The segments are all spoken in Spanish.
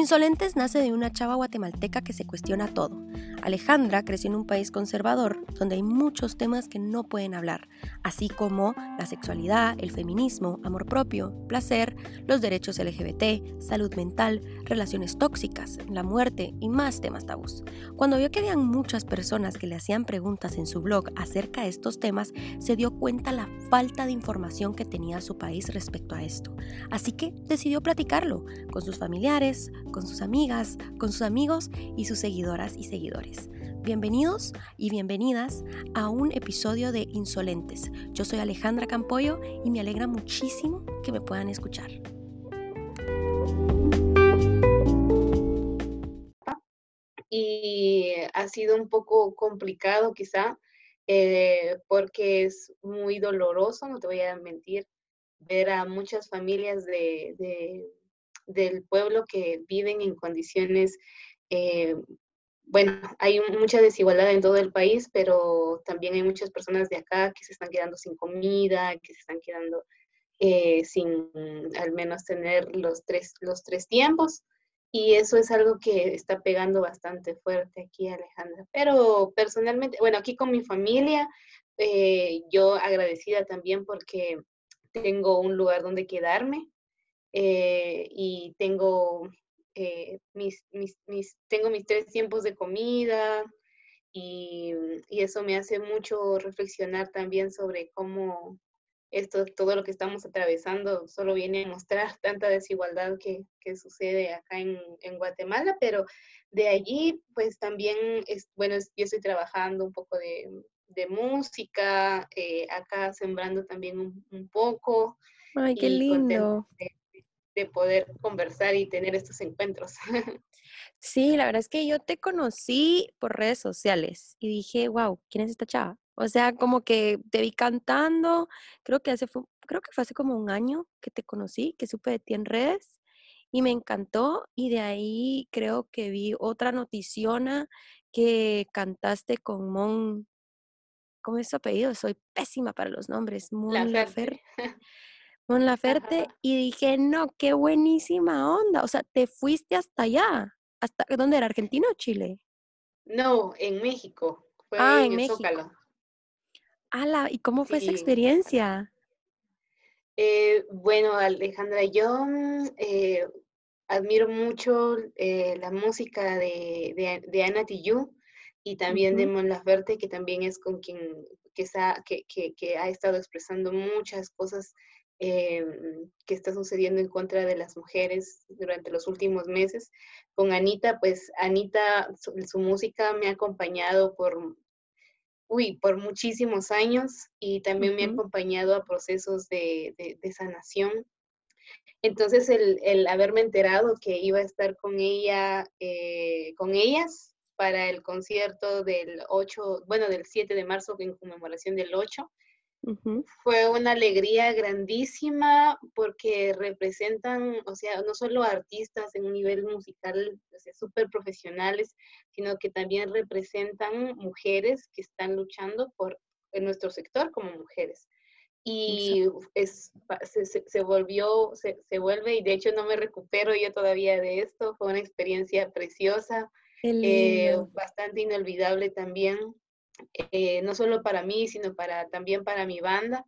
Insolentes nace de una chava guatemalteca que se cuestiona todo. Alejandra creció en un país conservador donde hay muchos temas que no pueden hablar, así como la sexualidad, el feminismo, amor propio, placer, los derechos LGBT, salud mental, relaciones tóxicas, la muerte y más temas tabús. Cuando vio que habían muchas personas que le hacían preguntas en su blog acerca de estos temas, se dio cuenta la falta de información que tenía su país respecto a esto. Así que decidió platicarlo con sus familiares, con sus amigas, con sus amigos y sus seguidoras y seguidores. Bienvenidos y bienvenidas a un episodio de Insolentes. Yo soy Alejandra Campoyo y me alegra muchísimo que me puedan escuchar. Y ha sido un poco complicado quizá eh, porque es muy doloroso, no te voy a mentir, ver a muchas familias de del pueblo que viven en condiciones, eh, bueno, hay mucha desigualdad en todo el país, pero también hay muchas personas de acá que se están quedando sin comida, que se están quedando eh, sin al menos tener los tres, los tres tiempos. Y eso es algo que está pegando bastante fuerte aquí, Alejandra. Pero personalmente, bueno, aquí con mi familia, eh, yo agradecida también porque tengo un lugar donde quedarme. Eh, y tengo, eh, mis, mis, mis, tengo mis tres tiempos de comida y, y, eso me hace mucho reflexionar también sobre cómo esto, todo lo que estamos atravesando solo viene a mostrar tanta desigualdad que, que sucede acá en, en, Guatemala, pero de allí pues también, es, bueno, yo estoy trabajando un poco de, de música, eh, acá sembrando también un, un poco. Ay, qué lindo de poder conversar y tener estos encuentros. Sí, la verdad es que yo te conocí por redes sociales y dije, wow, ¿quién es esta chava? O sea, como que te vi cantando, creo que hace creo que fue hace como un año que te conocí, que supe de ti en redes y me encantó y de ahí creo que vi otra noticiona que cantaste con Mon ¿Cómo es su apellido? Soy pésima para los nombres. Mon Laferte. Mon Laferte y dije, no, qué buenísima onda. O sea, te fuiste hasta allá. ¿Hasta dónde era? ¿Argentina o Chile? No, en México. Fue ah, en, México. Zócalo. Ala, ¿y cómo fue esa experiencia? Eh, bueno, Alejandra, yo eh, admiro mucho eh, la música de, de, de Ana Tijoux y también de Mon Laferte, que también es con quien que, que, que, ha estado expresando muchas cosas Em, que está sucediendo en contra de las mujeres durante los últimos meses. Con Anita, pues Anita, su, música me ha acompañado por, uy, por muchísimos años y también me ha acompañado a procesos de, de, sanación. Entonces, el, el, haberme enterado que iba a estar con ella, eh, con ellas para el concierto del 8, bueno, del 7 de marzo en conmemoración del 8, fue una alegría grandísima porque representan, o sea, no solo artistas en un nivel musical súper profesionales, sino que también representan mujeres que están luchando por en nuestro sector como mujeres. Y es, se, se, volvió, se, se, vuelve, y de hecho no me recupero yo todavía de esto, fue una experiencia preciosa, eh, bastante inolvidable también. Eh, no solo para mí, sino para, también para mi banda.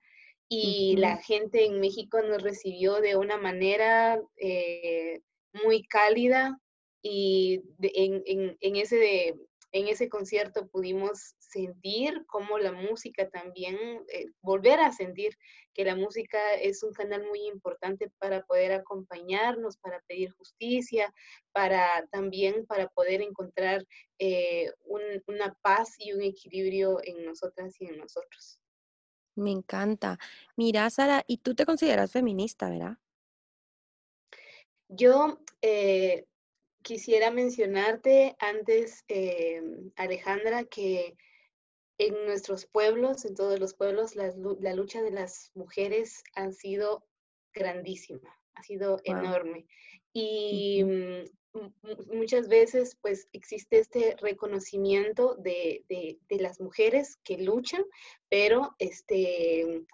Y la gente en México nos recibió de una manera eh, muy cálida y en, en, en, ese de, en ese concierto pudimos sentir cómo la música también, eh, volver a sentir que la música es un canal muy importante para poder acompañarnos, para pedir justicia, para también para poder encontrar eh, una paz y un equilibrio en nosotras y en nosotros. Me encanta. Mira, Sara, y tú te consideras feminista, ¿verdad? Yo eh, quisiera mencionarte antes, eh, Alejandra, que en nuestros pueblos, en todos los pueblos, la, lucha de las mujeres ha sido grandísima, ha sido enorme. Y mm, muchas veces pues existe este reconocimiento de, de, de, las mujeres que luchan, pero este,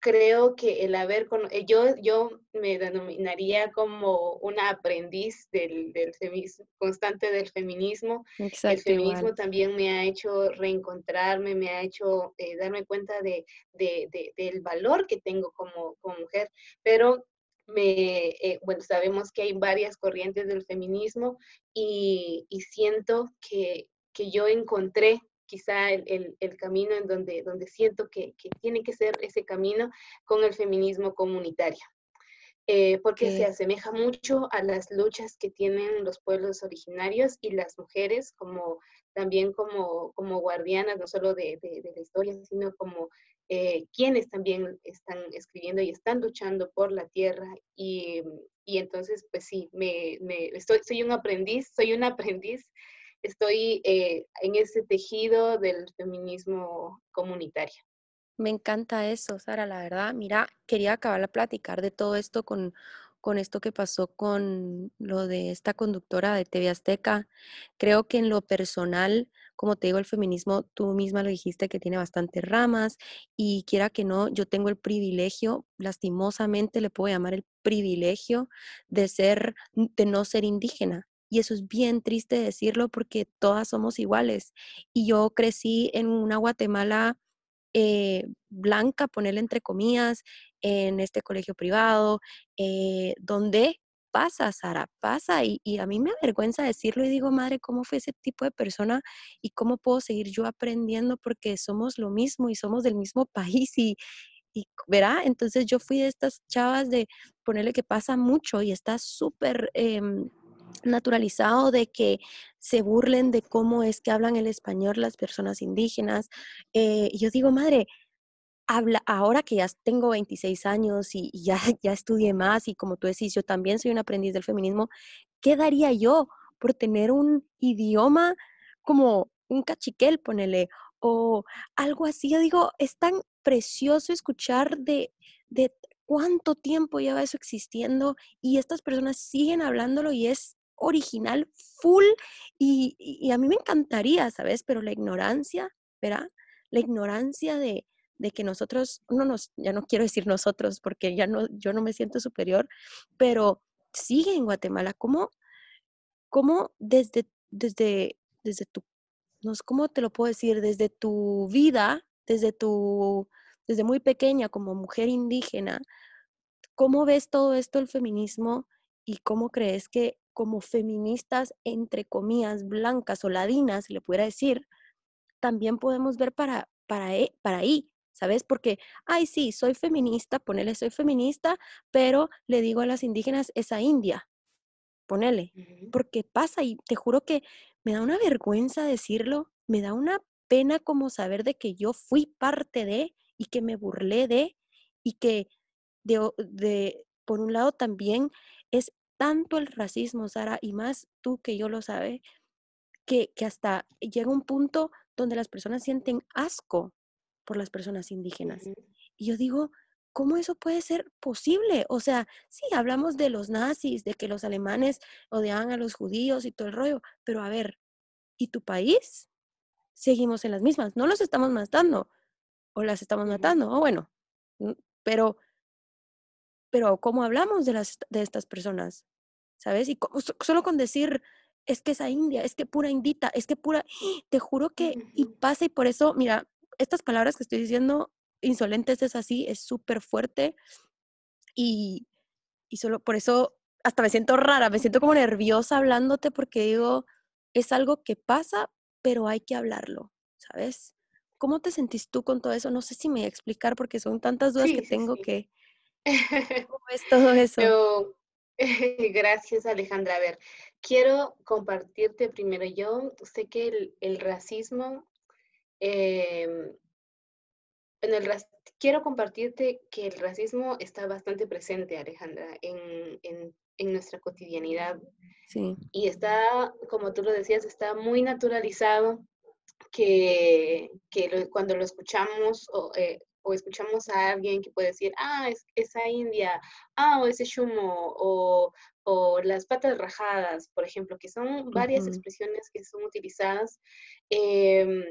creo que el haber, con, eh, yo, yo me denominaría como una aprendiz del, del feminismo, constante del feminismo. el feminismo también me ha hecho reencontrarme, me ha hecho eh, darme cuenta de, de, del valor que tengo como, como mujer, pero me, eh, bueno, sabemos que hay varias corrientes del feminismo y, y siento que, que yo encontré quizá el, el, camino en donde, donde siento que, que, tiene que ser ese camino con el feminismo comunitario. Eh, porque se asemeja mucho a las luchas que tienen los pueblos originarios y las mujeres como también como, como guardianas, no solo de, de, la historia, sino como eh, quienes también están escribiendo y están luchando por la tierra. Y, y entonces, pues sí, me, me, estoy, soy un aprendiz, soy un aprendiz estoy eh, en ese tejido del feminismo comunitario. Me encanta eso, Sara, la verdad. Mira, quería acabar de platicar de todo esto con, con esto que pasó con lo de esta conductora de TV Azteca. Creo que en lo personal, como te digo, el feminismo, tú misma lo dijiste, que tiene bastantes ramas y quiera que no, yo tengo el privilegio, lastimosamente le puedo llamar el privilegio de ser, de no ser indígena. Y eso es bien triste decirlo porque todas somos iguales. Y yo crecí en una Guatemala eh, blanca, ponerle entre comillas, en este colegio privado, eh, donde pasa, Sara, pasa. Y, a mí me avergüenza decirlo y digo, madre, ¿cómo fue ese tipo de persona y cómo puedo seguir yo aprendiendo? Porque somos lo mismo y somos del mismo país y, y verá, entonces yo fui de estas chavas de ponerle que pasa mucho y está súper em, naturalizado de que se burlen de cómo es que hablan el español las personas indígenas. Eh, yo digo, madre, habla, ahora que ya tengo 26 años y, ya, ya estudié más y como tú decís, yo también soy un aprendiz del feminismo, ¿qué daría yo por tener un idioma como un cachiquel, ponele, o algo así? Yo digo, es tan precioso escuchar de, de cuánto tiempo lleva eso existiendo y estas personas siguen hablándolo y es original, full, y, a mí me encantaría, ¿sabes? Pero la ignorancia, ¿verdad? La ignorancia de, de que nosotros, no nos, ya no quiero decir nosotros porque ya no, yo no me siento superior, pero sigue en Guatemala, ¿cómo, cómo desde, desde, desde tu, no sé, ¿cómo te lo puedo decir? Desde tu vida, desde tu, desde muy pequeña como mujer indígena, ¿cómo ves todo esto el feminismo y cómo crees que como feministas, entre comillas, blancas o ladinas, le pudiera decir, también podemos ver para, para, e, para ahí, ¿sabes? Porque, ay, sí, soy feminista, ponele, soy feminista, pero le digo a las indígenas, esa india, ponele, porque pasa y te juro que me da una vergüenza decirlo, me da una pena como saber de que yo fui parte de y que me burlé de y que de, de por un lado también es tanto el racismo, Sara, y más tú que yo lo sabe, que, que hasta llega un punto donde las personas sienten asco por las personas indígenas. Y yo digo, ¿cómo eso puede ser posible? O sea, sí, hablamos de los nazis, de que los alemanes odiaban a los judíos y todo el rollo, pero a ver, ¿y tu país? Seguimos en las mismas, no los estamos matando, o las estamos matando, o bueno, pero pero ¿cómo hablamos de, las, de estas personas? ¿Sabes? Y solo con decir, es que esa india, es que pura indita, es que pura, te juro que, y pasa y por eso, mira, estas palabras que estoy diciendo, insolentes es así, es súper fuerte y, y solo por eso hasta me siento rara, me siento como nerviosa hablándote porque digo, es algo que pasa, pero hay que hablarlo, ¿sabes? ¿Cómo te sentís tú con todo eso? No sé si me voy a explicar porque son tantas dudas que tengo que, ¿Cómo es todo eso? gracias, Alejandra. A ver, quiero compartirte primero. Yo sé que el, racismo, em, en el, quiero compartirte que el racismo está bastante presente, Alejandra, en, nuestra cotidianidad. Sí. Y está, como tú lo decías, está muy naturalizado que, cuando lo escuchamos o, eh, o escuchamos a alguien que puede decir, ah, es, esa india, ah, o ese shumo, o, o, las patas rajadas, por ejemplo, que son varias expresiones que son utilizadas, em,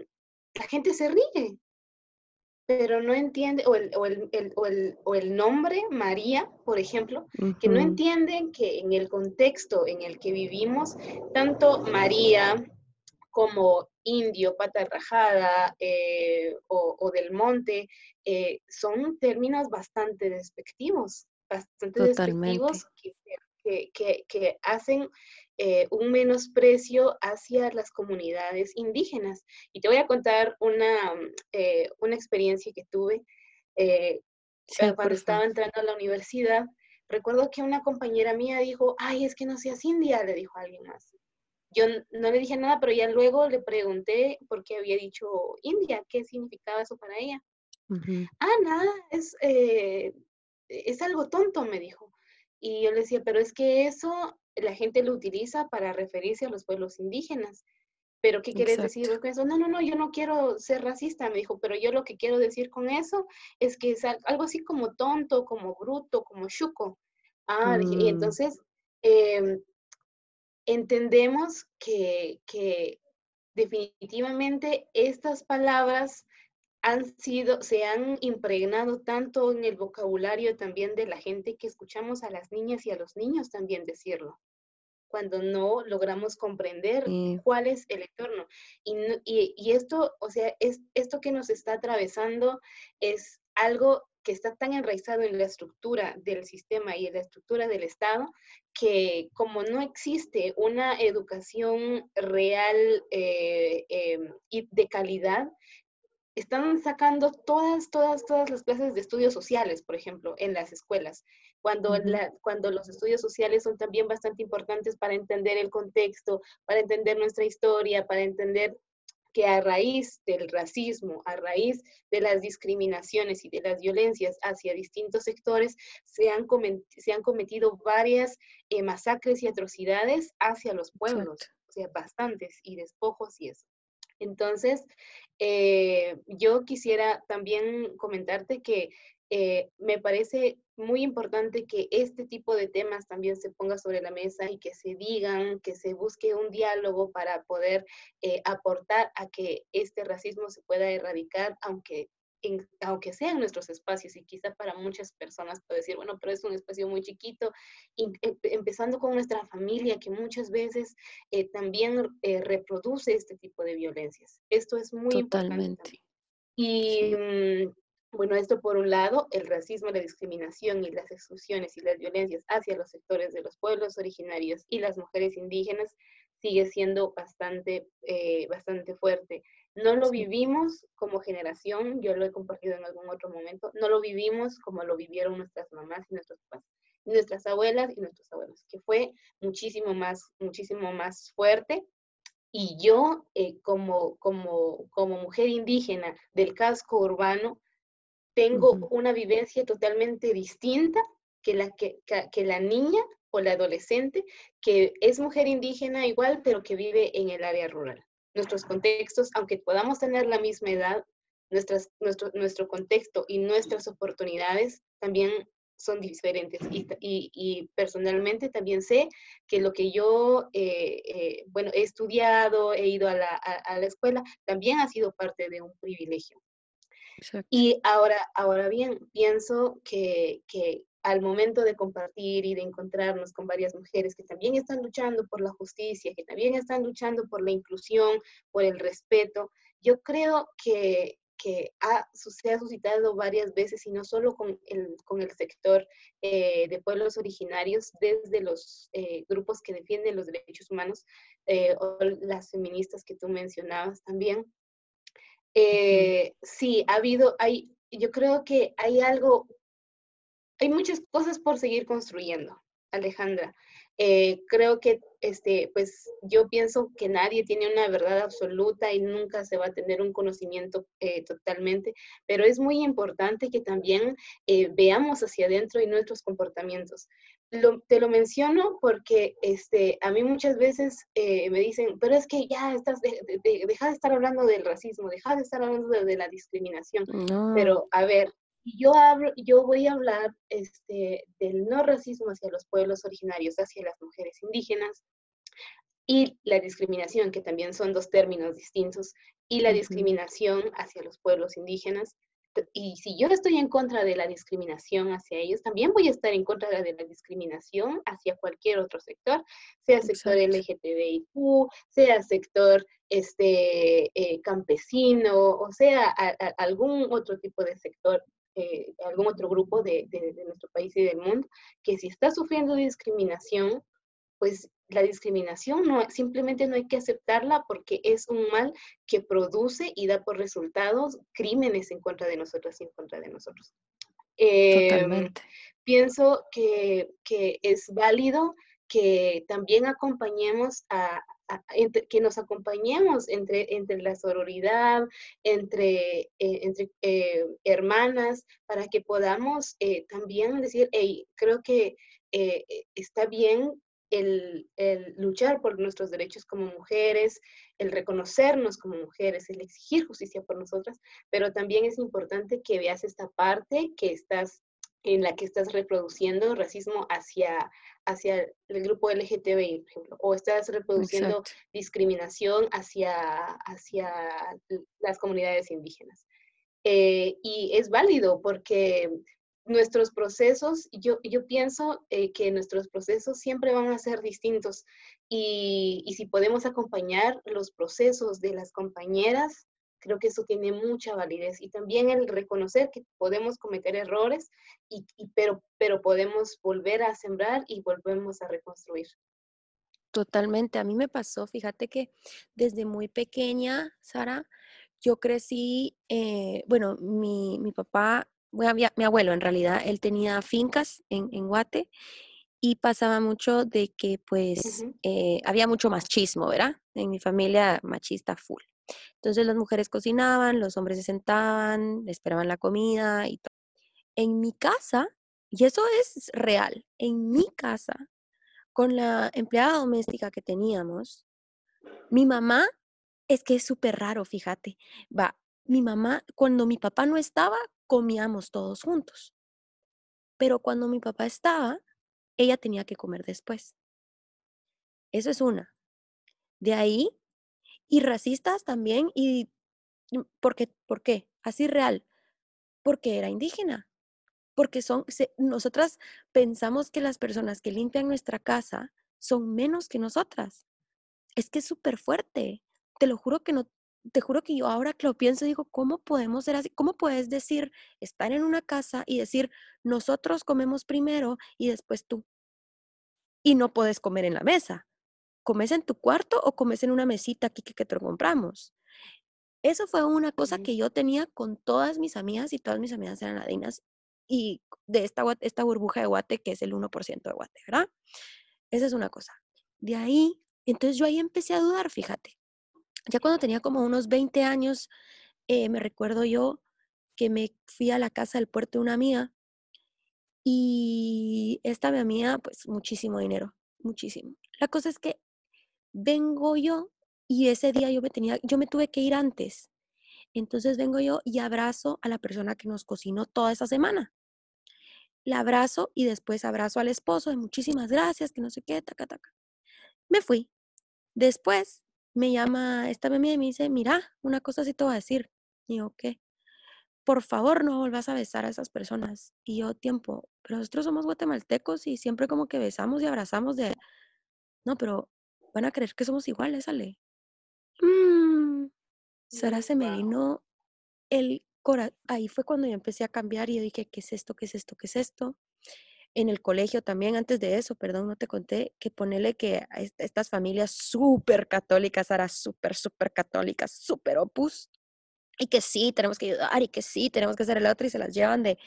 la gente se ríe. pero no entiende, o el, o el, el, o el, o el nombre María, por ejemplo, que no entienden que en el contexto en el que vivimos, tanto María como indio, pata rajada eh, o, del monte, eh, son términos bastante despectivos, bastante despectivos que, que, que, hacen eh, un menosprecio hacia las comunidades indígenas. Y te voy a contar una, una experiencia que tuve cuando estaba entrando a la universidad. Recuerdo que una compañera mía dijo, ay, es que no seas india, le dijo a alguien más. Yo no le dije nada, pero ya luego le pregunté por qué había dicho India, qué significaba eso para ella. Ah, nada, es, eh, es algo tonto, me dijo. Y yo le decía, pero es que eso la gente lo utiliza para referirse a los pueblos indígenas. ¿Pero qué quieres decir con eso? No, no, no, yo no quiero ser racista, me dijo, pero yo lo que quiero decir con eso es que es algo así como tonto, como bruto, como chuco. Ah, y mm. entonces, eh, entendemos que, definitivamente estas palabras han sido, se han impregnado tanto en el vocabulario también de la gente que escuchamos a las niñas y a los niños también decirlo, cuando no logramos comprender cuál es el entorno. Y, y, esto, o sea, es, esto que nos está atravesando es algo que está tan enraizado en la estructura del sistema y en la estructura del Estado, que como no existe una educación real eh, em, y de calidad, están sacando todas, todas, todas las clases de estudios sociales, por ejemplo, en las escuelas, cuando, cuando los estudios sociales son también bastante importantes para entender el contexto, para entender nuestra historia, para entender que a raíz del racismo, a raíz de las discriminaciones y de las violencias hacia distintos sectores, se han, se han cometido varias eh, masacres y atrocidades hacia los pueblos, o sea, bastantes, y despojos y eso. Entonces, eh, yo quisiera también comentarte que eh, me parece muy importante que este tipo de temas también se ponga sobre la mesa y que se digan, que se busque un diálogo para poder eh, aportar a que este racismo se pueda erradicar, aunque aunque sean nuestros espacios y quizá para muchas personas puede decir, bueno, pero es un espacio muy chiquito, em, empezando con nuestra familia que muchas veces eh, también reproduce este tipo de violencias. Esto es muy importante. Y mm, bueno, esto por un lado, el racismo, la discriminación y las exclusiones y las violencias hacia los sectores de los pueblos originarios y las mujeres indígenas sigue siendo bastante, eh, bastante fuerte. No lo vivimos como generación, yo lo he compartido en algún otro momento, no lo vivimos como lo vivieron nuestras mamás y nuestros papás, nuestras abuelas y nuestros abuelos, que fue muchísimo más, muchísimo más fuerte. Y yo, eh, como, como, como mujer indígena del casco urbano, tengo una vivencia totalmente distinta que la, que, que, la niña o la adolescente que es mujer indígena igual, pero que vive en el área rural. Nuestros contextos, aunque podamos tener la misma edad, nuestras, nuestro, nuestro contexto y nuestras oportunidades también son diferentes. Y, y, personalmente también sé que lo que yo, eh, eh, bueno, he estudiado, he ido a la, a la escuela, también ha sido parte de un privilegio. Y ahora, ahora bien, pienso que, que al momento de compartir y de encontrarnos con varias mujeres que también están luchando por la justicia, que también están luchando por la inclusión, por el respeto, yo creo que, que ha, se ha suscitado varias veces y no solo con el, con el sector eh, de pueblos originarios, desde los eh, grupos que defienden los derechos humanos eh, o las feministas que tú mencionabas también, eh, sí, ha habido, hay, yo creo que hay algo, hay muchas cosas por seguir construyendo, Alejandra. Eh, creo que, este, pues, yo pienso que nadie tiene una verdad absoluta y nunca se va a tener un conocimiento eh, totalmente, pero es muy importante que también veamos hacia adentro y nuestros comportamientos te lo menciono porque este, a mí muchas veces eh, me dicen, pero es que ya estás, de, deja de estar hablando del racismo, deja de estar hablando de, la discriminación. Pero a ver, yo, hablo, yo voy a hablar este, del no racismo hacia los pueblos originarios, hacia las mujeres indígenas, y la discriminación, que también son dos términos distintos, y la discriminación hacia los pueblos indígenas y si yo estoy en contra de la discriminación hacia ellos, también voy a estar en contra de la discriminación hacia cualquier otro sector, sea sector LGTBIQ, sea sector este, eh, campesino, o sea algún otro tipo de sector eh, algún otro grupo de, de, nuestro país y del mundo, que si está sufriendo discriminación, pues la discriminación no, simplemente no hay que aceptarla porque es un mal que produce y da por resultados crímenes en contra de nosotros y en contra de nosotros. Em, Totalmente. Pienso que, que, es válido que también acompañemos a, que nos acompañemos entre, entre la sororidad, entre, eh, entre eh, hermanas, para que podamos eh, también decir, hey, creo que está bien el, luchar por nuestros derechos como mujeres, el reconocernos como mujeres, el exigir justicia por nosotras, pero también es importante que veas esta parte que estás en la que estás reproduciendo racismo hacia, hacia el grupo LGTBI, por ejemplo, o estás reproduciendo discriminación hacia, hacia las comunidades indígenas. Eh, y es válido porque nuestros procesos, yo, yo pienso eh, que nuestros procesos siempre van a ser distintos y, y, si podemos acompañar los procesos de las compañeras, creo que eso tiene mucha validez y también el reconocer que podemos cometer errores, y, y pero, pero podemos volver a sembrar y volvemos a reconstruir. Totalmente, a mí me pasó, fíjate que desde muy pequeña, Sara, yo crecí, eh, bueno, mi, mi papá mi abuelo en realidad, él tenía fincas en, en Guate y pasaba mucho de que pues eh, había mucho machismo, ¿verdad? En mi familia machista full. Entonces las mujeres cocinaban, los hombres se sentaban, esperaban la comida y todo. En mi casa, y eso es real, en mi casa, con la empleada doméstica que teníamos, mi mamá, es que es súper raro, fíjate, va, mi mamá, cuando mi papá no estaba, comíamos todos juntos. Pero cuando mi papá estaba, ella tenía que comer después. Eso es una. De ahí, y racistas también, y ¿por qué? ¿Por qué? Así real. Porque era indígena. Porque son, nosotras pensamos que las personas que limpian nuestra casa son menos que nosotras. Es que es súper fuerte. Te lo juro que no, te juro que yo ahora que lo pienso digo, ¿cómo podemos ser así? ¿Cómo puedes decir, estar en una casa y decir, nosotros comemos primero y después tú? Y no puedes comer en la mesa. ¿Comes en tu cuarto o comes en una mesita aquí que, que te compramos? Eso fue una cosa que yo tenía con todas mis amigas y todas mis amigas eran ladinas y de esta, esta burbuja de guate que es el 1% de guate, ¿verdad? Esa es una cosa. De ahí, entonces yo ahí empecé a dudar, fíjate ya cuando tenía como unos 20 años, eh, me recuerdo yo que me fui a la casa del puerto de una amiga y esta mi amiga, pues muchísimo dinero, muchísimo. La cosa es que vengo yo y ese día yo me tenía, yo me tuve que ir antes. Entonces vengo yo y abrazo a la persona que nos cocinó toda esa semana. La abrazo y después abrazo al esposo de muchísimas gracias, que no sé qué, taca, taca. Me fui. Después me llama esta amiga y me dice, mira, una cosa sí te voy a decir. Y yo, ¿qué? Por favor, no vuelvas a besar a esas personas. Y yo, tiempo, pero nosotros somos guatemaltecos y siempre como que besamos y abrazamos de... No, pero van a creer que somos iguales, Ale. Mm, Sara se me vino el corazón. Ahí fue cuando yo empecé a cambiar y yo dije, ¿qué es esto? ¿Qué es esto? ¿Qué es esto? En el colegio también, antes de eso, perdón, no te conté, que ponele que estas familias súper católicas, ahora súper, súper católicas, súper opus, y que sí, tenemos que ayudar, y que sí, tenemos que hacer el otro, y se las llevan de,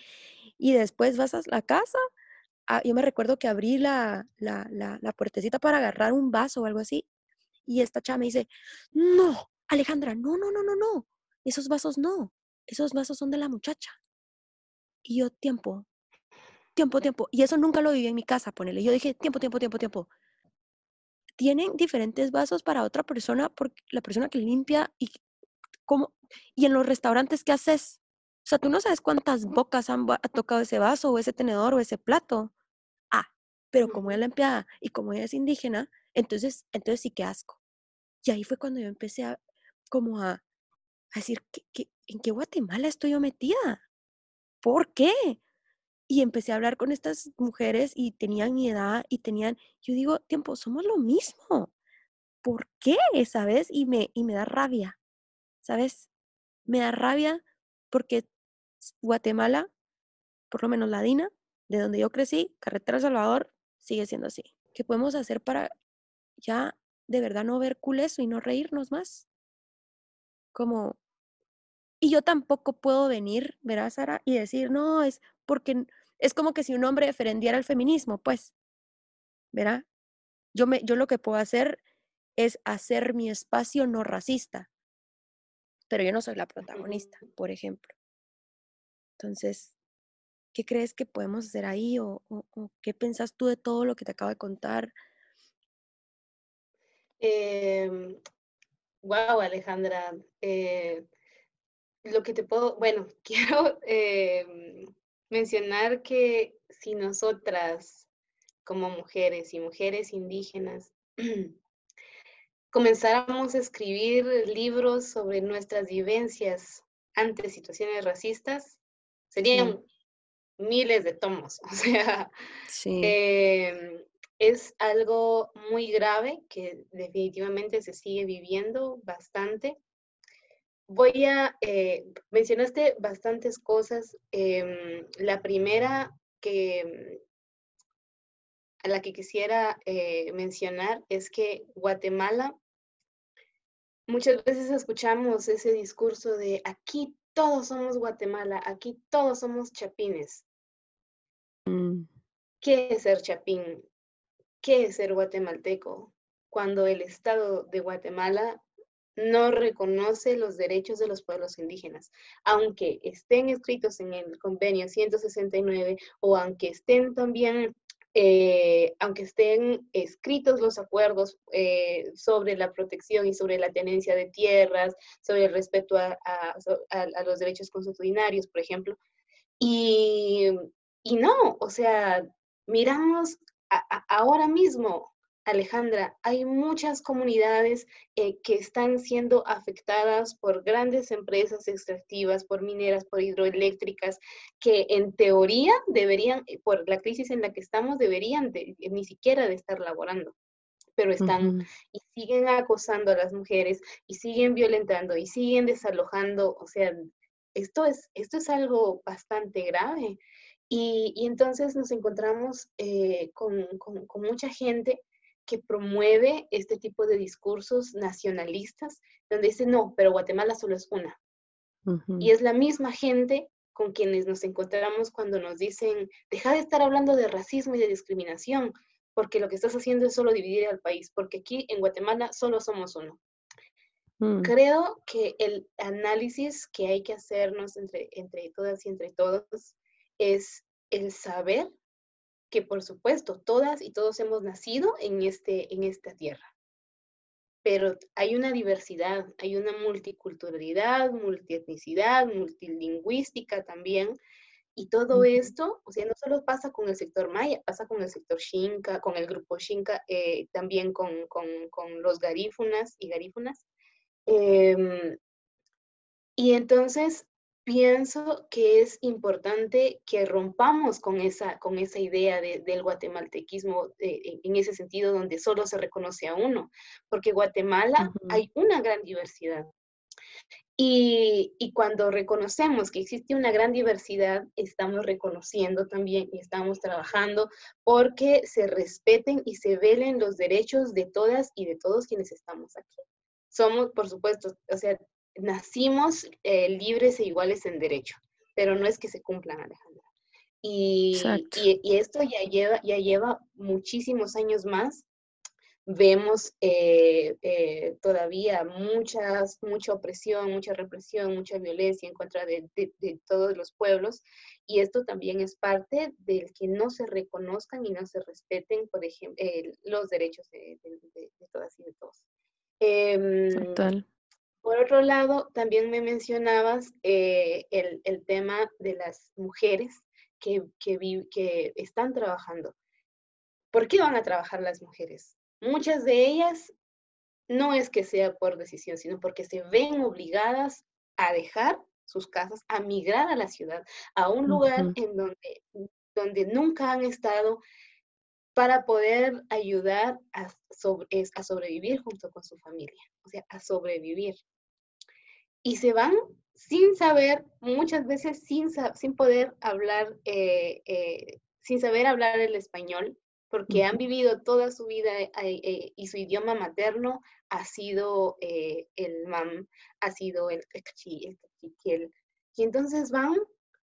y después vas a la casa, ah, yo me recuerdo que abrí la, la, la, la puertecita para agarrar un vaso o algo así, y esta chava me dice, no, Alejandra, no, no, no, no, no, esos vasos no, esos vasos son de la muchacha. Y yo, tiempo, tiempo, tiempo. Y eso nunca lo viví en mi casa, ponele. Yo dije, tiempo, tiempo, tiempo, tiempo. Tienen diferentes vasos para otra persona, porque la persona que limpia y cómo, y en los restaurantes, ¿qué haces? O sea, tú no sabes cuántas bocas han tocado ese vaso o ese tenedor o ese plato. Ah, pero como ella es empleada y como ella es indígena, entonces, entonces sí que asco. Y ahí fue cuando yo empecé a, como a, a decir, que, ¿en qué Guatemala estoy yo metida? ¿Por qué? Y empecé a hablar con estas mujeres y tenían mi edad y tenían, yo digo, tiempo, somos lo mismo. ¿Por qué? ¿Sabes? Y me, y me da rabia, ¿sabes? Me da rabia porque Guatemala, por lo menos la DINA, de donde yo crecí, Carretera Salvador, sigue siendo así. ¿Qué podemos hacer para ya de verdad no ver cool y no reírnos más? Como, y yo tampoco puedo venir, verás, Sara, y decir, no, es porque es como que si un hombre defendiera el feminismo, pues, ¿verdad? Yo, me, yo lo que puedo hacer es hacer mi espacio no racista, pero yo no soy la protagonista, por ejemplo. Entonces, ¿qué crees que podemos hacer ahí o, qué pensás tú de todo lo que te acabo de contar? wow, em, Alejandra. Eh, lo que te puedo, bueno, quiero em, mencionar que si nosotras como mujeres y mujeres indígenas comenzáramos a escribir libros sobre nuestras vivencias ante situaciones racistas, serían miles de tomos. O sea, em, es algo muy grave que definitivamente se sigue viviendo bastante. Voy a, eh, mencionaste bastantes cosas. Em, la primera que a la que quisiera eh, mencionar es que Guatemala, muchas veces escuchamos ese discurso de aquí todos somos Guatemala, aquí todos somos chapines. Mm. ¿Qué es ser chapín? ¿Qué es ser guatemalteco? Cuando el Estado de Guatemala no reconoce los derechos de los pueblos indígenas, aunque estén escritos en el convenio 169 o aunque estén también eh, aunque estén escritos los acuerdos eh, sobre la protección y sobre la tenencia de tierras, sobre el respeto a, los derechos consuetudinarios, por ejemplo. Y, no, o sea, miramos ahora mismo Alejandra, hay muchas comunidades eh, que están siendo afectadas por grandes empresas extractivas, por mineras, por hidroeléctricas, que en teoría deberían, eh, por la crisis en la que estamos, deberían eh, ni siquiera de estar laborando pero están y siguen acosando a las mujeres y siguen violentando y siguen desalojando, o sea, esto es, esto es algo bastante grave. Y, entonces nos encontramos con, con, mucha gente que promueve este tipo de discursos nacionalistas, donde dice, no, pero Guatemala solo es una. Y es la misma gente con quienes nos encontramos cuando nos dicen, deja de estar hablando de racismo y de discriminación, porque lo que estás haciendo es solo dividir al país, porque aquí en Guatemala solo somos uno. Mm. Creo que el análisis que hay que hacernos entre, entre todas y entre todos es el saber que por supuesto todas y todos hemos nacido en, este, en esta tierra, pero hay una diversidad, hay una multiculturalidad, multietnicidad, multilingüística también, y todo esto, o sea, no solo pasa con el sector maya, pasa con el sector xinca, con el grupo xinca, eh, también con, con, con, los garífunas y garífunas. Em, y entonces pienso que es importante que rompamos con esa, con esa idea del guatemaltequismo eh, en ese sentido donde solo se reconoce a uno, porque Guatemala hay una gran diversidad. Y, y, cuando reconocemos que existe una gran diversidad, estamos reconociendo también y estamos trabajando porque se respeten y se velen los derechos de todas y de todos quienes estamos aquí. Somos, por supuesto, o sea, nacimos eh, libres e iguales en derecho, pero no es que se cumplan, Alejandra. Y, y, esto ya lleva, ya lleva muchísimos años más. Vemos eh, eh, todavía muchas, mucha opresión, mucha represión, mucha violencia en contra de, de, todos los pueblos. Y esto también es parte del que no se reconozcan y no se respeten, por ejemplo, los derechos de, todas y de todos. Em, Total. Por otro lado, también me mencionabas eh, el, tema de las mujeres que, que, están trabajando. ¿Por qué van a trabajar las mujeres? Muchas de ellas no es que sea por decisión, sino porque se ven obligadas a dejar sus casas, a migrar a la ciudad, a un lugar en donde, donde nunca han estado para poder ayudar a, a sobrevivir junto con su familia, o sea, a sobrevivir. Y se van sin saber, muchas veces sin, sin poder hablar, eh, eh, sin saber hablar el español, porque han vivido toda su vida eh, y su idioma materno ha sido el mam, ha sido el el el Y entonces van,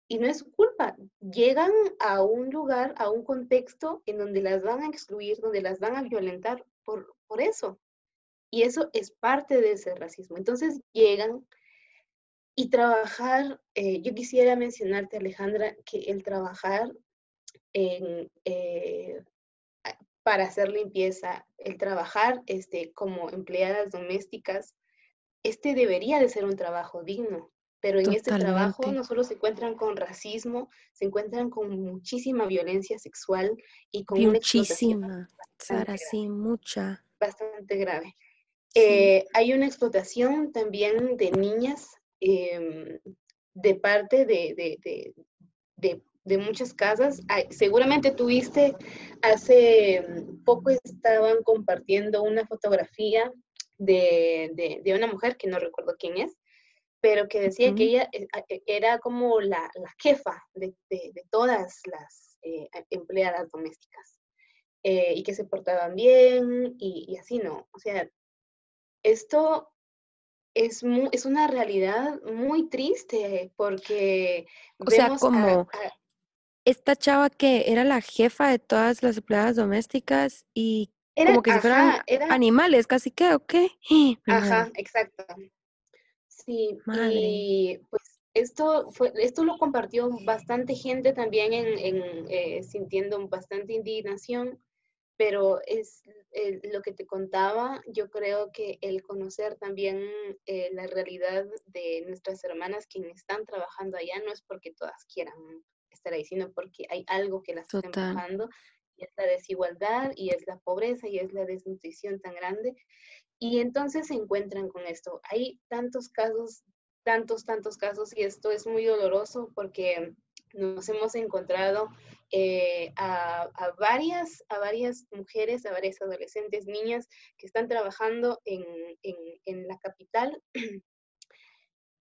y no es su culpa, llegan a un lugar, a un contexto en donde las van a excluir, donde las van a violentar por, por eso. Y eso es parte de ese racismo. Entonces llegan y trabajar, eh, yo quisiera mencionarte, Alejandra, que el trabajar en, eh, para hacer limpieza, el trabajar este, como empleadas domésticas, este debería de ser un trabajo digno, pero en este trabajo no solo se encuentran con racismo, se encuentran con muchísima violencia sexual y con muchísima, Sara, sí, mucha. Bastante grave. Eh, hay una explotación también de niñas Em, de parte de, de, muchas casas. seguramente tuviste, hace poco estaban compartiendo una fotografía de, una mujer que no recuerdo quién es, pero que decía que ella eh, e, era como la, jefa de, todas las eh, empleadas domésticas eh, y que se portaban bien y, y, así, ¿no? O sea, esto es, es una realidad muy triste porque... O sea, como esta chava que era la jefa de todas las empleadas domésticas y como que si fueran animales, casi que, ¿o qué? Ajá, exacto. Sí, y pues esto, fue, esto lo compartió bastante gente también en, en eh, sintiendo bastante indignación pero es eh, lo que te contaba, yo creo que el conocer también eh, la realidad de nuestras hermanas quienes están trabajando allá no es porque todas quieran estar ahí, sino porque hay algo que las está empujando, y es la desigualdad, y es la pobreza, y es la desnutrición tan grande, y entonces se encuentran con esto. Hay tantos casos, tantos, tantos casos, y esto es muy doloroso porque nos hemos encontrado eh, a, varias, a varias mujeres, a varias adolescentes, niñas que están trabajando en, la capital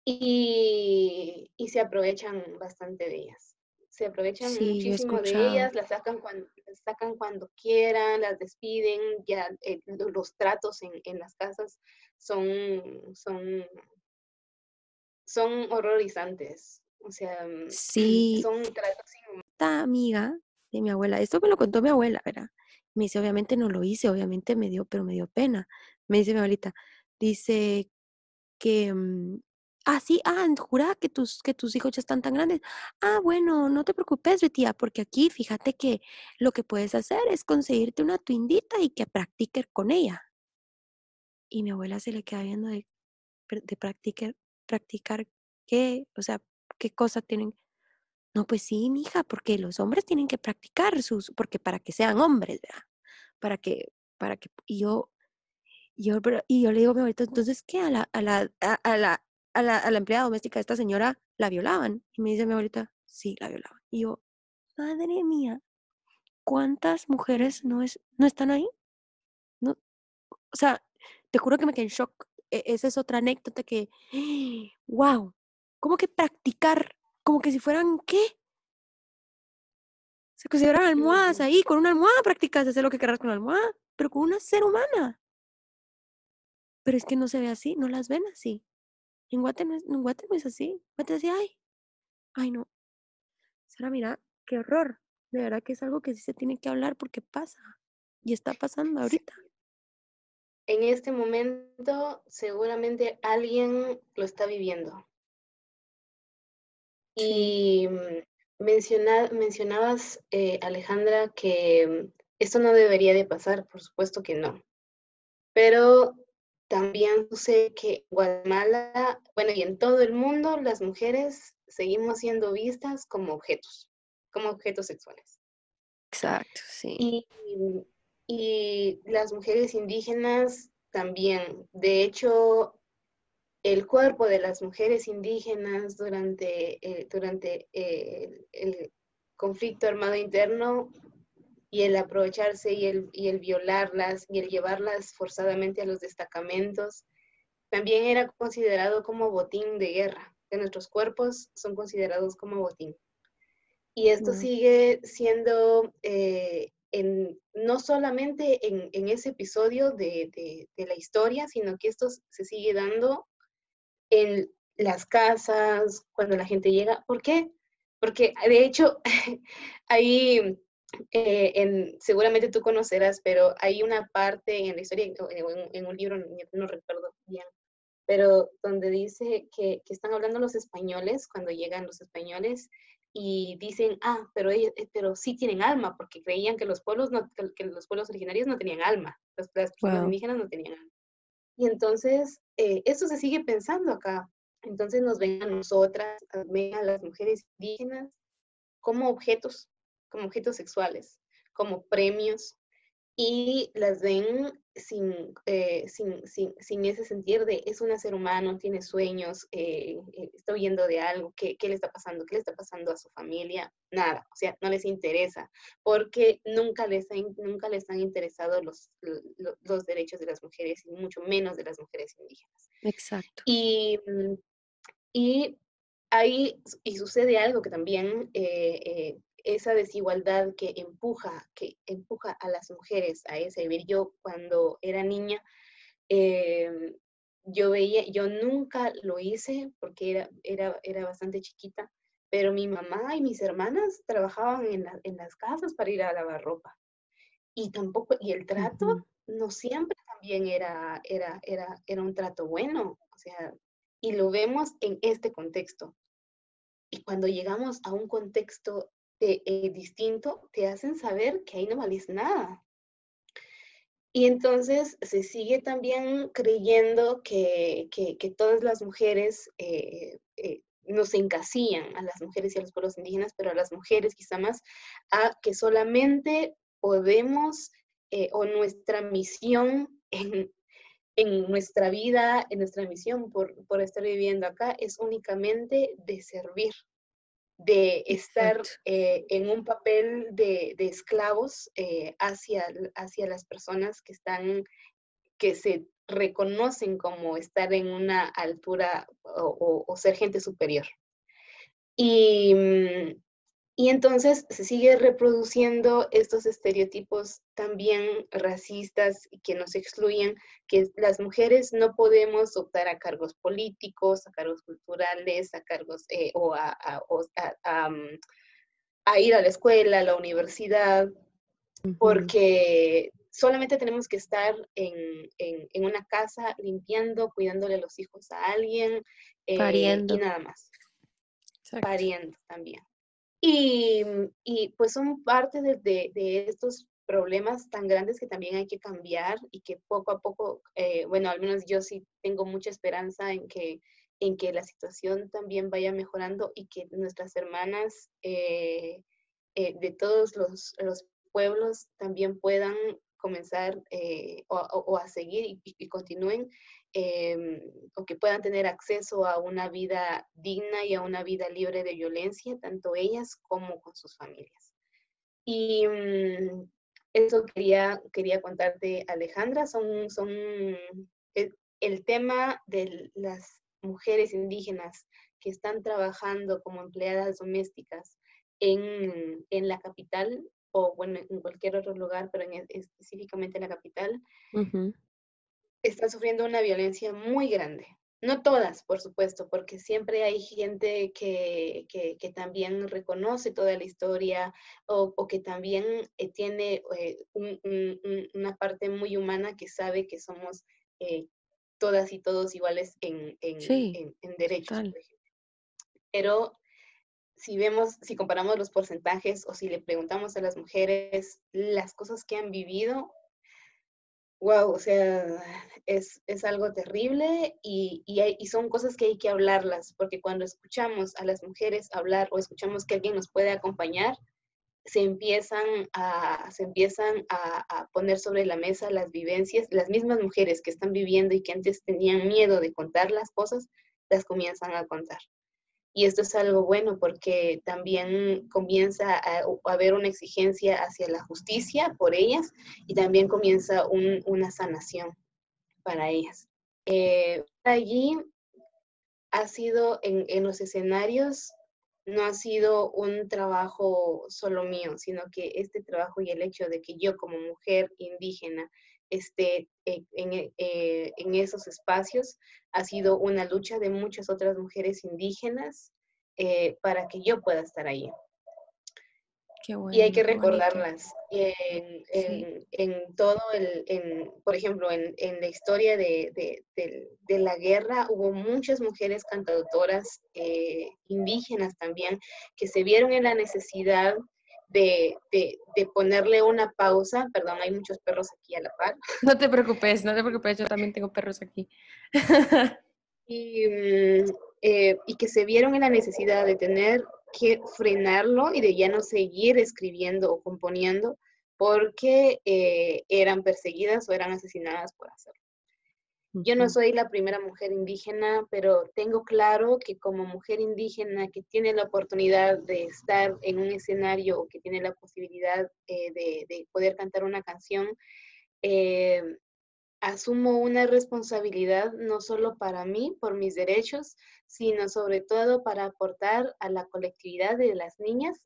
y, se aprovechan bastante de ellas. Se aprovechan muchísimo de ellas, las sacan cuando, sacan cuando quieran, las despiden, ya eh, los tratos en, en, las casas son, son, son horrorizantes. O sea, mm, sí. son tratos Esta amiga de mi abuela, esto me lo contó mi abuela, ¿verdad? Me dice, obviamente no lo hice, obviamente me dio, pero me dio pena. Me dice mi abuelita, dice que, mm, ah, sí, ah, jura que tus, que tus hijos ya están tan grandes. Ah, bueno, no te preocupes, tía, porque aquí fíjate que lo que puedes hacer es conseguirte una tuindita y que practiques con ella. Y mi abuela se le queda viendo de, de practicar, practicar qué, o sea, qué cosa tienen. No, pues sí, mija, porque los hombres tienen que practicar sus, porque para que sean hombres, ¿verdad? Para que, para que, y yo, yo, y yo le digo a mi abuelita, entonces, ¿qué? A la, a la, a, la, a la, a la empleada doméstica de esta señora la violaban. Y me dice mi abuelita, sí, la violaban. Y yo, madre mía, ¿cuántas mujeres no, es, no están ahí? No, o sea, te juro que me quedé en shock. E, esa es otra anécdota que, wow, ¿Cómo que practicar? Como que si fueran, ¿qué? Se consideran almohadas ahí, con una almohada practicas hacer lo que querrás con la almohada, pero con una ser humana. Pero es que no se ve así, no las ven así. En Guate no es, en Guate no es así. Guate así, ay, ay no. Sara, mira, qué horror. De verdad que es algo que sí se tiene que hablar porque pasa. Y está pasando ahorita. En este momento seguramente alguien lo está viviendo. Y mm, mencionabas, eh, Alejandra, que mm, esto no debería de pasar, por supuesto que no. Pero también sé que en Guatemala, bueno, y en todo el mundo, las mujeres seguimos siendo vistas como objetos, como objetos sexuales. Exacto, sí. Y, y las mujeres indígenas también. De hecho, el cuerpo de las mujeres indígenas durante, eh, durante eh, el, conflicto armado interno y el aprovecharse y el, y el violarlas y el llevarlas forzadamente a los destacamentos, también era considerado como botín de guerra, que nuestros cuerpos son considerados como botín. Y esto sigue siendo eh, en, no solamente en, en ese episodio de, de, de, la historia, sino que esto se sigue dando en las casas, cuando la gente llega. ¿Por qué? Porque de hecho, ahí, eh, en, seguramente tú conocerás, pero hay una parte en la historia, en, en un libro, no, recuerdo bien, pero donde dice que, que, están hablando los españoles, cuando llegan los españoles, y dicen, ah, pero, ellos, eh, pero sí tienen alma, porque creían que los pueblos, no, que los pueblos originarios no tenían alma, las, personas indígenas no tenían alma. Y entonces, eh, eso se sigue pensando acá. Entonces nos ven a nosotras, ven a las mujeres indígenas como objetos, como objetos sexuales, como premios, y las ven sin, eh, sin, sin, sin, ese sentir de es un ser humano, tiene sueños, eh, eh, está huyendo de algo, ¿qué, ¿qué, le está pasando? ¿Qué le está pasando a su familia? Nada, o sea, no les interesa, porque nunca les, han, nunca les han interesado los, los, los derechos de las mujeres y mucho menos de las mujeres indígenas. Exacto. Y, y ahí, y sucede algo que también esa desigualdad que empuja, que empuja a las mujeres a ese vivir. Yo cuando era niña, em, yo veía, yo nunca lo hice porque era, era, era bastante chiquita, pero mi mamá y mis hermanas trabajaban en, en las casas para ir a lavar ropa. Y tampoco, y el trato no siempre también era, era, era, era un trato bueno, o sea, y lo vemos en este contexto. Y cuando llegamos a un contexto eh, distinto, te hacen saber que ahí no vales nada. Y entonces se sigue también creyendo que, que, todas las mujeres eh, eh, nos encasillan, a las mujeres y a los pueblos indígenas, pero a las mujeres quizá más, a que solamente podemos, o nuestra misión en, en, nuestra vida, en nuestra misión por, por estar viviendo acá, es únicamente de servir, de estar eh, en un papel de, esclavos eh, hacia, hacia las personas que están, que se reconocen como estar en una altura o ser gente superior. Y, mm, y entonces se sigue reproduciendo estos estereotipos también racistas y que nos excluyen, que las mujeres no podemos optar a cargos políticos, a cargos culturales, a cargos eh, o, a, mm, a, ir a la escuela, a la universidad, porque solamente tenemos que estar en, en, una casa limpiando, cuidándole los hijos a alguien eh, y nada más. Pariendo también. Y, pues son parte de, de, estos problemas tan grandes que también hay que cambiar y que poco a poco, eh, bueno, al menos yo sí tengo mucha esperanza en que, en que la situación también vaya mejorando y que nuestras hermanas eh, eh, de todos los, los, pueblos también puedan comenzar o, o, a seguir y, y continúen Em, o que puedan tener acceso a una vida digna y a una vida libre de violencia, tanto ellas como con sus familias. Y mm, eso quería, quería contarte, Alejandra, son, son el, el tema de las mujeres indígenas que están trabajando como empleadas domésticas en, en, la capital o bueno, en cualquier otro lugar, pero en, específicamente en la capital, están sufriendo una violencia muy grande. No todas, por supuesto, porque siempre hay gente que, que, también reconoce toda la historia o, o que también eh, tiene eh, una parte muy humana que sabe que somos eh, todas y todos iguales en, en, en, derechos. Pero si vemos, si comparamos los porcentajes o si le preguntamos a las mujeres las cosas que han vivido, wow, o sea, es, es algo terrible y, y, y, son cosas que hay que hablarlas, porque cuando escuchamos a las mujeres hablar o escuchamos que alguien nos puede acompañar, se empiezan, a, se empiezan a, poner sobre la mesa las vivencias, las mismas mujeres que están viviendo y que antes tenían miedo de contar las cosas, las comienzan a contar. Y esto es algo bueno porque también comienza a, haber una exigencia hacia la justicia por ellas y también comienza una sanación para ellas. Eh, allí ha sido en, en los escenarios no ha sido un trabajo solo mío, sino que este trabajo y el hecho de que yo como mujer indígena esté eh, eh, en, esos espacios ha sido una lucha de muchas otras mujeres indígenas eh, para que yo pueda estar ahí y hay que recordarlas. En, todo el, por ejemplo, en, la historia de, la guerra hubo muchas mujeres cantautoras eh, indígenas también que se vieron en la necesidad de, ponerle una pausa. Perdón, hay muchos perros aquí a la par. No te preocupes, no te preocupes, yo también tengo perros aquí. y, mm, eh, y que se vieron en la necesidad de tener que frenarlo y de ya no seguir escribiendo o componiendo porque eh, eran perseguidas o eran asesinadas por hacerlo. Yo no soy la primera mujer indígena, pero tengo claro que como mujer indígena que tiene la oportunidad de estar en un escenario o que tiene la posibilidad eh, de, poder cantar una canción, eh, asumo una responsabilidad no solo para mí, por mis derechos, sino sobre todo para aportar a la colectividad de las niñas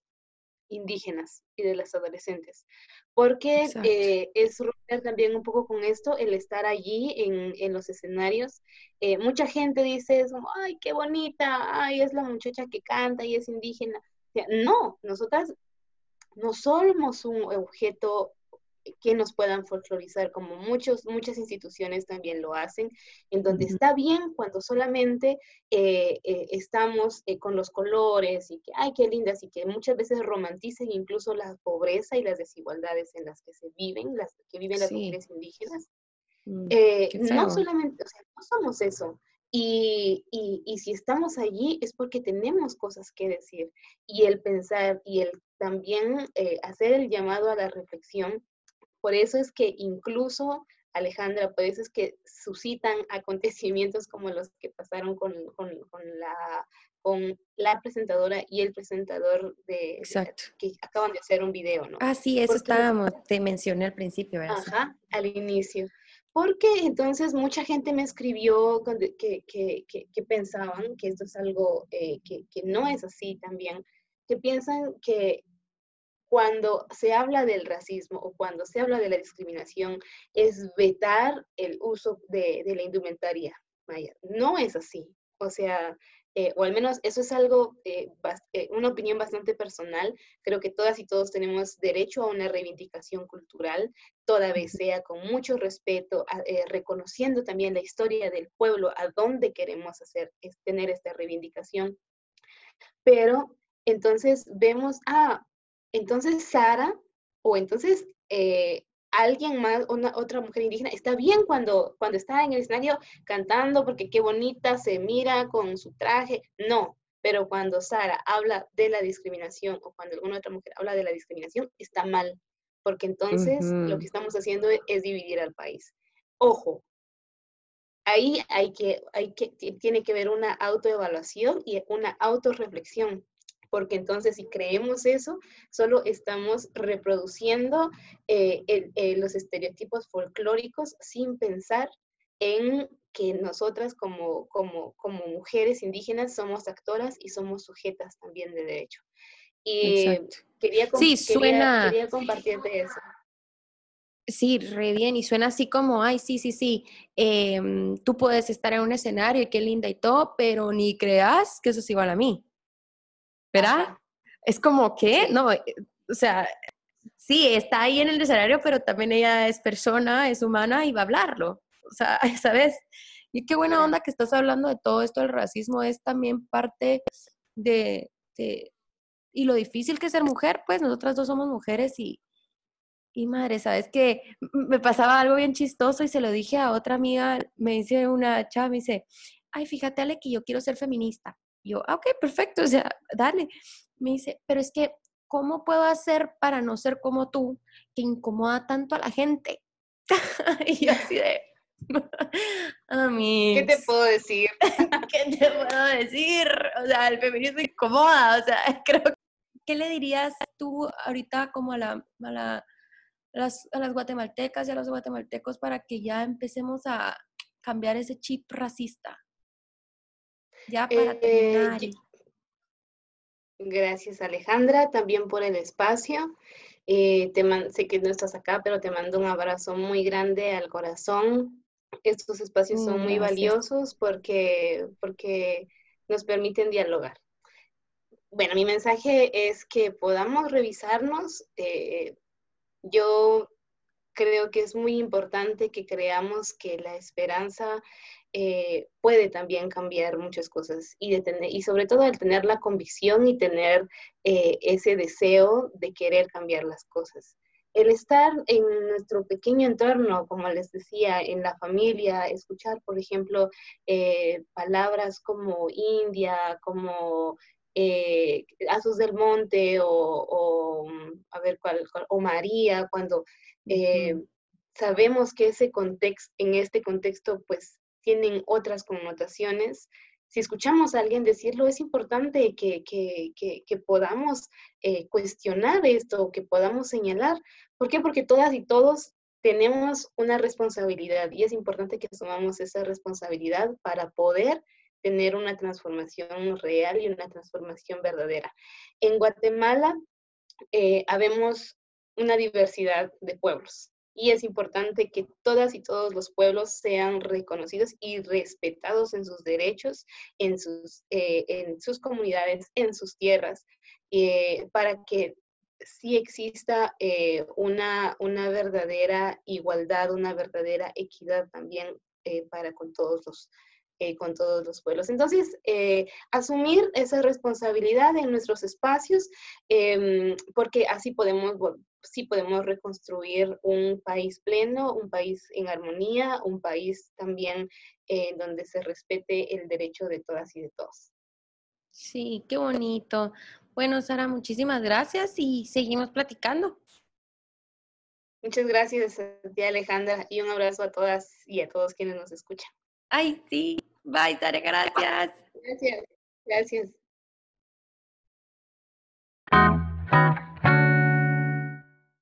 indígenas y de las adolescentes. Porque eh, es romper también un poco con esto, el estar allí en, los escenarios. Eh, mucha gente dice, ay, qué bonita, ay, es la muchacha que canta y es indígena. no, nosotras no somos un objeto que nos puedan folclorizar, como muchos, muchas instituciones también lo hacen, en donde está bien cuando solamente eh, eh, estamos eh, con los colores y que, ay, qué lindas, y que muchas veces romanticen incluso la pobreza y las desigualdades en las que se viven, las que viven las mujeres indígenas. Mm, no solamente, o sea, no somos eso. Y, y, y, si estamos allí es porque tenemos cosas que decir. Y el pensar y el también hacer el llamado a la reflexión por eso es que incluso, Alejandra, por eso es que suscitan acontecimientos como los que pasaron con, la, con la presentadora y el presentador de, Exacto. que acaban de hacer un video, ¿no? Ah, sí, eso estábamos, te mencioné al principio, ¿verdad? Ajá, al inicio. Porque entonces mucha gente me escribió que, que, pensaban que esto es algo eh, que, no es así también, que piensan que cuando se habla del racismo o cuando se habla de la discriminación es vetar el uso de, la indumentaria maya. No es así. O sea, eh, o al menos eso es algo, eh, eh, una opinión bastante personal. Creo que todas y todos tenemos derecho a una reivindicación cultural, toda vez sea con mucho respeto, reconociendo también la historia del pueblo, a dónde queremos hacer, es tener esta reivindicación. Pero entonces vemos, ah, entonces Sara o entonces eh, alguien más, una, otra mujer indígena, está bien cuando, cuando está en el escenario cantando porque qué bonita se mira con su traje. No, pero cuando Sara habla de la discriminación o cuando alguna otra mujer habla de la discriminación, está mal, porque entonces lo que estamos haciendo es dividir al país. Ojo, ahí hay que, hay que, tiene que haber una autoevaluación y una autorreflexión porque entonces si creemos eso, solo estamos reproduciendo eh, eh, los estereotipos folclóricos sin pensar en que nosotras como, como, como mujeres indígenas somos actoras y somos sujetas también de derecho. Y quería, sí, suena... quería compartirte eso. Sí, re bien, y suena así como, ay, sí, sí, sí, em, tú puedes estar en un escenario y qué linda y todo, pero ni creas que eso es igual a mí. ¿Verdad? Es como que, no, eh, o sea, sí, está ahí en el escenario, pero también ella es persona, es humana y va a hablarlo. O sea, ¿sabes? Y qué buena onda que estás hablando de todo esto, el racismo es también parte de, de y lo difícil que es ser mujer, pues nosotras dos somos mujeres y, y madre, sabes que me pasaba algo bien chistoso y se lo dije a otra amiga, me dice una chava, me dice, ay, fíjate Ale que yo quiero ser feminista. Yo, ah, ok, perfecto, o sea, dale. Me dice, pero es que ¿cómo puedo hacer para no ser como tú, que incomoda tanto a la gente? y yo así de, a mí. ¿Qué te puedo decir? ¿Qué te puedo decir? O sea, el feminismo incomoda, o sea, creo ¿Qué le dirías tú ahorita como a, la, a, las, a las guatemaltecas y a los guatemaltecos para que ya empecemos a cambiar ese chip racista? Ya para eh, terminar. Gracias Alejandra, también por el espacio. Eh, te sé que no estás acá, pero te mando un abrazo muy grande al corazón. Estos espacios son muy valiosos porque, porque nos permiten dialogar. Bueno, mi mensaje es que podamos revisarnos. Eh, yo creo que es muy importante que creamos que la esperanza eh, puede también cambiar muchas cosas y, y sobre todo al tener la convicción y tener eh, ese deseo de querer cambiar las cosas. El estar en nuestro pequeño entorno, como les decía, en la familia, escuchar, por ejemplo, eh, palabras como India, como eh, Asos del Monte o, a ver, cuál, o María, cuando sabemos que ese contexto, en este contexto, pues tienen otras connotaciones. Si escuchamos a alguien decirlo, es importante que, podamos eh, cuestionar esto, que podamos señalar. ¿Por qué? Porque todas y todos tenemos una responsabilidad y es importante que asumamos esa responsabilidad para poder tener una transformación real y una transformación verdadera. En Guatemala eh, habemos una diversidad de pueblos y es importante que todas y todos los pueblos sean reconocidos y respetados en sus derechos, en sus, eh, en sus comunidades, en sus tierras, eh, para que sí exista eh, una, una verdadera igualdad, una verdadera equidad también para con todos los, con todos los pueblos. Entonces, asumir esa responsabilidad en nuestros espacios, em, porque así podemos sí podemos reconstruir un país pleno, un país en armonía, un país también eh, donde se respete el derecho de todas y de todos. Sí, qué bonito. Bueno, Sara, muchísimas gracias y seguimos platicando. Muchas gracias a ti, Alejandra, y un abrazo a todas y a todos quienes nos escuchan. Ay, sí. Bye, Sara, gracias. Gracias, gracias.